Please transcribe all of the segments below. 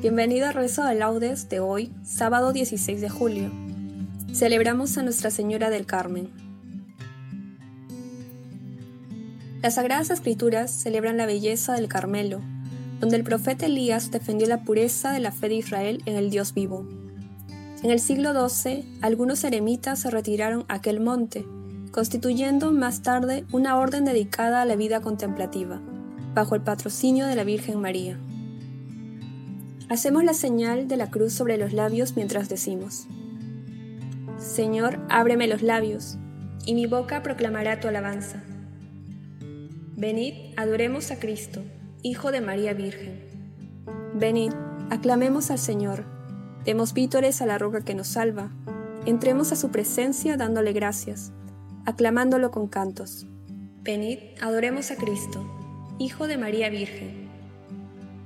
Bienvenido al rezo de laudes de hoy, sábado 16 de julio. Celebramos a Nuestra Señora del Carmen. Las Sagradas Escrituras celebran la belleza del Carmelo, donde el profeta Elías defendió la pureza de la fe de Israel en el Dios vivo. En el siglo XII, algunos eremitas se retiraron a aquel monte, constituyendo más tarde una orden dedicada a la vida contemplativa, bajo el patrocinio de la Virgen María. Hacemos la señal de la cruz sobre los labios mientras decimos, Señor, ábreme los labios, y mi boca proclamará tu alabanza. Venid, adoremos a Cristo, Hijo de María Virgen. Venid, aclamemos al Señor, demos vítores a la roca que nos salva, entremos a su presencia dándole gracias, aclamándolo con cantos. Venid, adoremos a Cristo, Hijo de María Virgen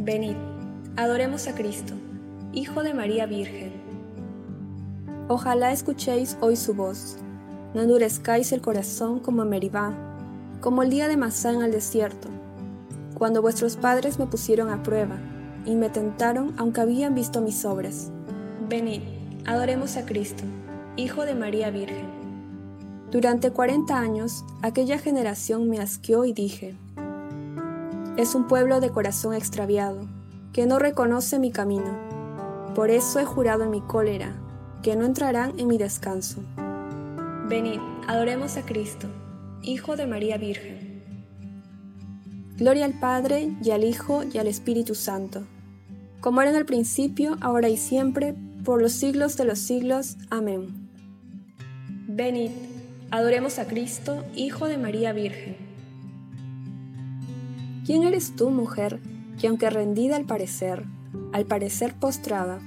Venid, adoremos a Cristo, Hijo de María Virgen. Ojalá escuchéis hoy su voz, no endurezcáis el corazón como Meribá, como el día de Masá en el desierto, cuando vuestros padres me pusieron a prueba y me tentaron aunque habían visto mis obras. Venid, adoremos a Cristo, Hijo de María Virgen. Durante cuarenta años aquella generación me asqueó y dije, es un pueblo de corazón extraviado, que no reconoce mi camino. Por eso he jurado en mi cólera, que no entrarán en mi descanso. Venid, adoremos a Cristo, Hijo de María Virgen. Gloria al Padre, y al Hijo, y al Espíritu Santo, como era en el principio, ahora y siempre, por los siglos de los siglos. Amén. Venid, adoremos a Cristo, Hijo de María Virgen. ¿Quién eres tú, mujer, que aunque rendida al parecer, al parecer postrada,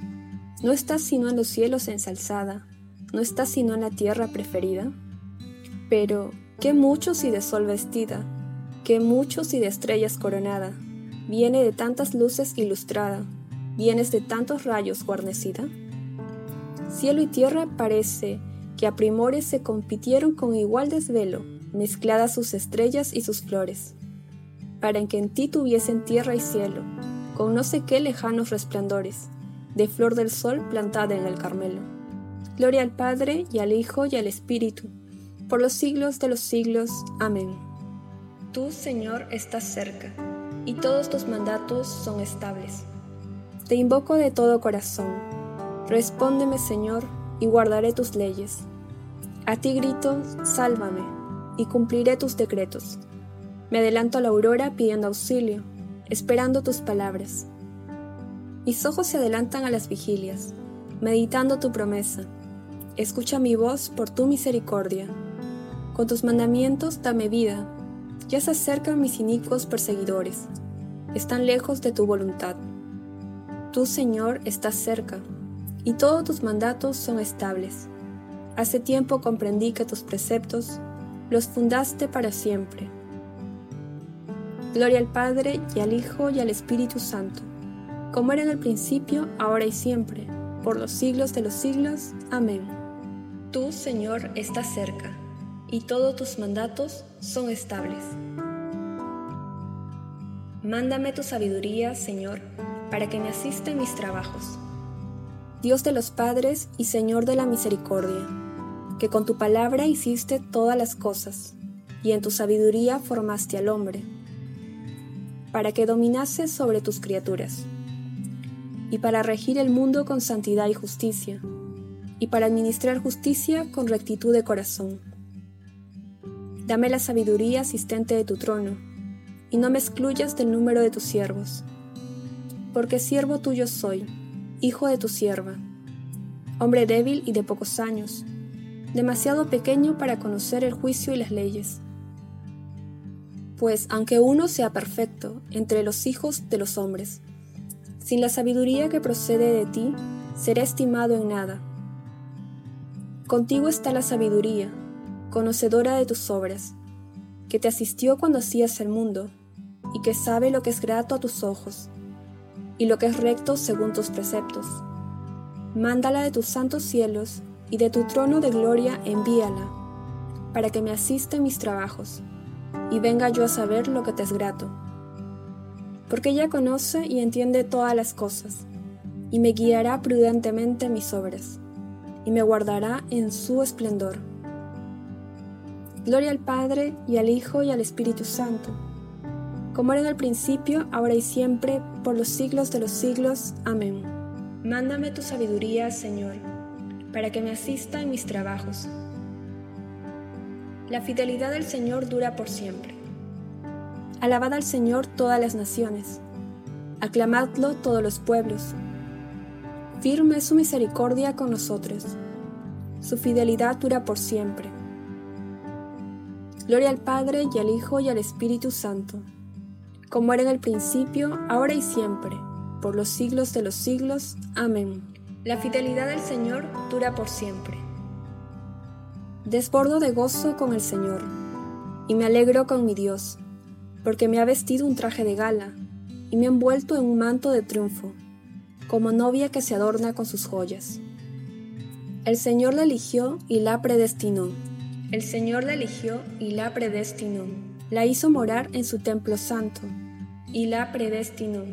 no estás sino en los cielos ensalzada, no estás sino en la tierra preferida? Pero, qué muchos y de sol vestida, qué muchos y de estrellas coronada, viene de tantas luces ilustrada, vienes de tantos rayos guarnecida? Cielo y tierra parece que a primores se compitieron con igual desvelo, mezcladas sus estrellas y sus flores para que en ti tuviesen tierra y cielo, con no sé qué lejanos resplandores, de flor del sol plantada en el Carmelo. Gloria al Padre y al Hijo y al Espíritu, por los siglos de los siglos. Amén. Tú, Señor, estás cerca, y todos tus mandatos son estables. Te invoco de todo corazón. Respóndeme, Señor, y guardaré tus leyes. A ti grito, sálvame, y cumpliré tus decretos. Me adelanto a la aurora pidiendo auxilio, esperando tus palabras. Mis ojos se adelantan a las vigilias, meditando tu promesa. Escucha mi voz por tu misericordia. Con tus mandamientos dame vida. Ya se acercan mis inicuos perseguidores. Están lejos de tu voluntad. Tú, Señor, estás cerca, y todos tus mandatos son estables. Hace tiempo comprendí que tus preceptos los fundaste para siempre. Gloria al Padre y al Hijo y al Espíritu Santo, como era en el principio, ahora y siempre, por los siglos de los siglos. Amén. Tú, Señor, estás cerca, y todos tus mandatos son estables. Mándame tu sabiduría, Señor, para que me asista en mis trabajos. Dios de los padres y Señor de la misericordia, que con tu palabra hiciste todas las cosas, y en tu sabiduría formaste al hombre para que dominase sobre tus criaturas, y para regir el mundo con santidad y justicia, y para administrar justicia con rectitud de corazón. Dame la sabiduría asistente de tu trono, y no me excluyas del número de tus siervos, porque siervo tuyo soy, hijo de tu sierva, hombre débil y de pocos años, demasiado pequeño para conocer el juicio y las leyes pues aunque uno sea perfecto entre los hijos de los hombres, sin la sabiduría que procede de ti, será estimado en nada. Contigo está la sabiduría, conocedora de tus obras, que te asistió cuando hacías el mundo, y que sabe lo que es grato a tus ojos, y lo que es recto según tus preceptos. Mándala de tus santos cielos, y de tu trono de gloria envíala, para que me asista en mis trabajos y venga yo a saber lo que te es grato. Porque ella conoce y entiende todas las cosas, y me guiará prudentemente en mis obras, y me guardará en su esplendor. Gloria al Padre, y al Hijo, y al Espíritu Santo, como era en el principio, ahora y siempre, por los siglos de los siglos. Amén. Mándame tu sabiduría, Señor, para que me asista en mis trabajos la fidelidad del Señor dura por siempre. Alabad al Señor todas las naciones. Aclamadlo todos los pueblos. Firme es su misericordia con nosotros. Su fidelidad dura por siempre. Gloria al Padre y al Hijo y al Espíritu Santo, como era en el principio, ahora y siempre, por los siglos de los siglos. Amén. La fidelidad del Señor dura por siempre. Desbordo de gozo con el Señor, y me alegro con mi Dios, porque me ha vestido un traje de gala, y me ha envuelto en un manto de triunfo, como novia que se adorna con sus joyas. El Señor la eligió y la predestinó. El Señor la eligió y la predestinó. La hizo morar en su templo santo, y la predestinó.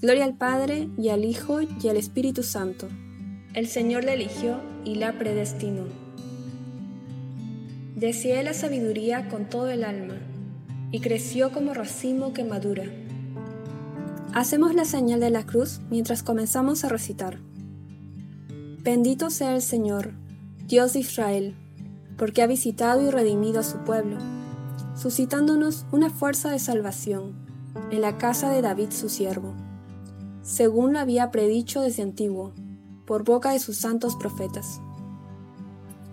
Gloria al Padre, y al Hijo, y al Espíritu Santo. El Señor la eligió y la predestinó. Deseé la sabiduría con todo el alma, y creció como racimo que madura. Hacemos la señal de la cruz mientras comenzamos a recitar. Bendito sea el Señor, Dios de Israel, porque ha visitado y redimido a su pueblo, suscitándonos una fuerza de salvación en la casa de David su siervo, según lo había predicho desde antiguo, por boca de sus santos profetas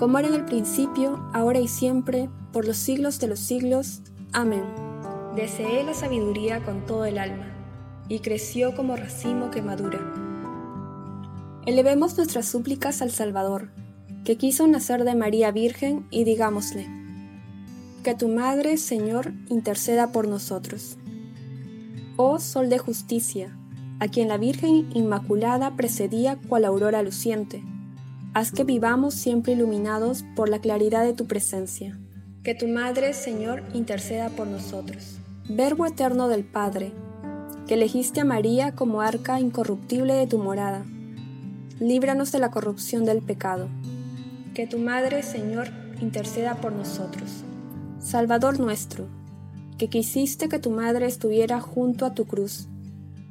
como era en el principio, ahora y siempre, por los siglos de los siglos. Amén. Deseé la sabiduría con todo el alma, y creció como racimo que madura. Elevemos nuestras súplicas al Salvador, que quiso nacer de María Virgen, y digámosle, que tu Madre, Señor, interceda por nosotros. Oh Sol de Justicia, a quien la Virgen Inmaculada precedía cual aurora luciente, haz que vivamos siempre iluminados por la claridad de tu presencia. Que tu Madre, Señor, interceda por nosotros. Verbo eterno del Padre, que elegiste a María como arca incorruptible de tu morada, líbranos de la corrupción del pecado. Que tu Madre, Señor, interceda por nosotros. Salvador nuestro, que quisiste que tu Madre estuviera junto a tu cruz.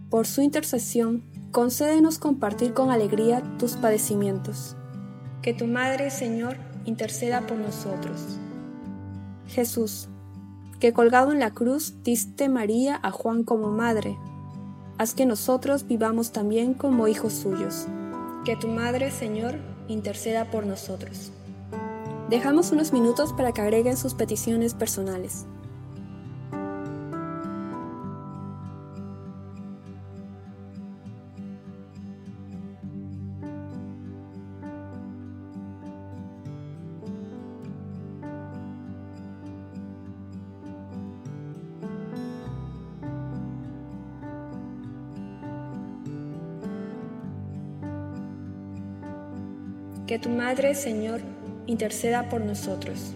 Por su intercesión, concédenos compartir con alegría tus padecimientos. Que tu Madre, Señor, interceda por nosotros. Jesús, que colgado en la cruz diste María a Juan como madre, haz que nosotros vivamos también como hijos suyos. Que tu Madre, Señor, interceda por nosotros. Dejamos unos minutos para que agreguen sus peticiones personales. Que tu Madre, Señor, interceda por nosotros.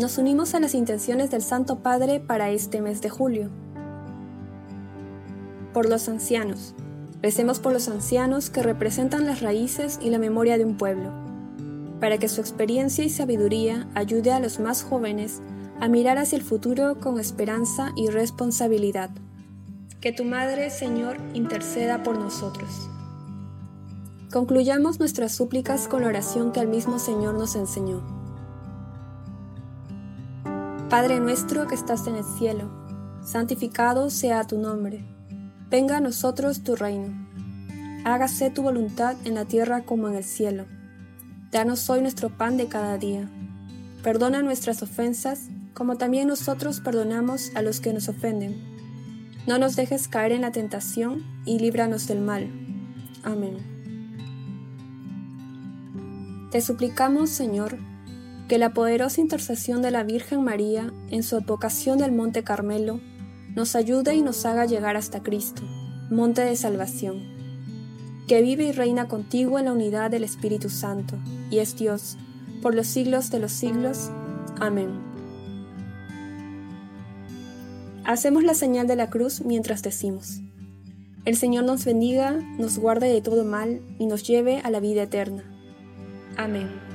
Nos unimos a las intenciones del Santo Padre para este mes de julio. Por los ancianos. Recemos por los ancianos que representan las raíces y la memoria de un pueblo, para que su experiencia y sabiduría ayude a los más jóvenes a mirar hacia el futuro con esperanza y responsabilidad. Que tu Madre, Señor, interceda por nosotros. Concluyamos nuestras súplicas con la oración que el mismo Señor nos enseñó. Padre nuestro que estás en el cielo, santificado sea tu nombre. Venga a nosotros tu reino. Hágase tu voluntad en la tierra como en el cielo. Danos hoy nuestro pan de cada día. Perdona nuestras ofensas, como también nosotros perdonamos a los que nos ofenden. No nos dejes caer en la tentación y líbranos del mal. Amén. Te suplicamos, Señor, que la poderosa intercesión de la Virgen María en su advocación del Monte Carmelo nos ayude y nos haga llegar hasta Cristo, Monte de Salvación, que vive y reina contigo en la unidad del Espíritu Santo, y es Dios, por los siglos de los siglos. Amén. Hacemos la señal de la cruz mientras decimos, El Señor nos bendiga, nos guarde de todo mal y nos lleve a la vida eterna. Amém.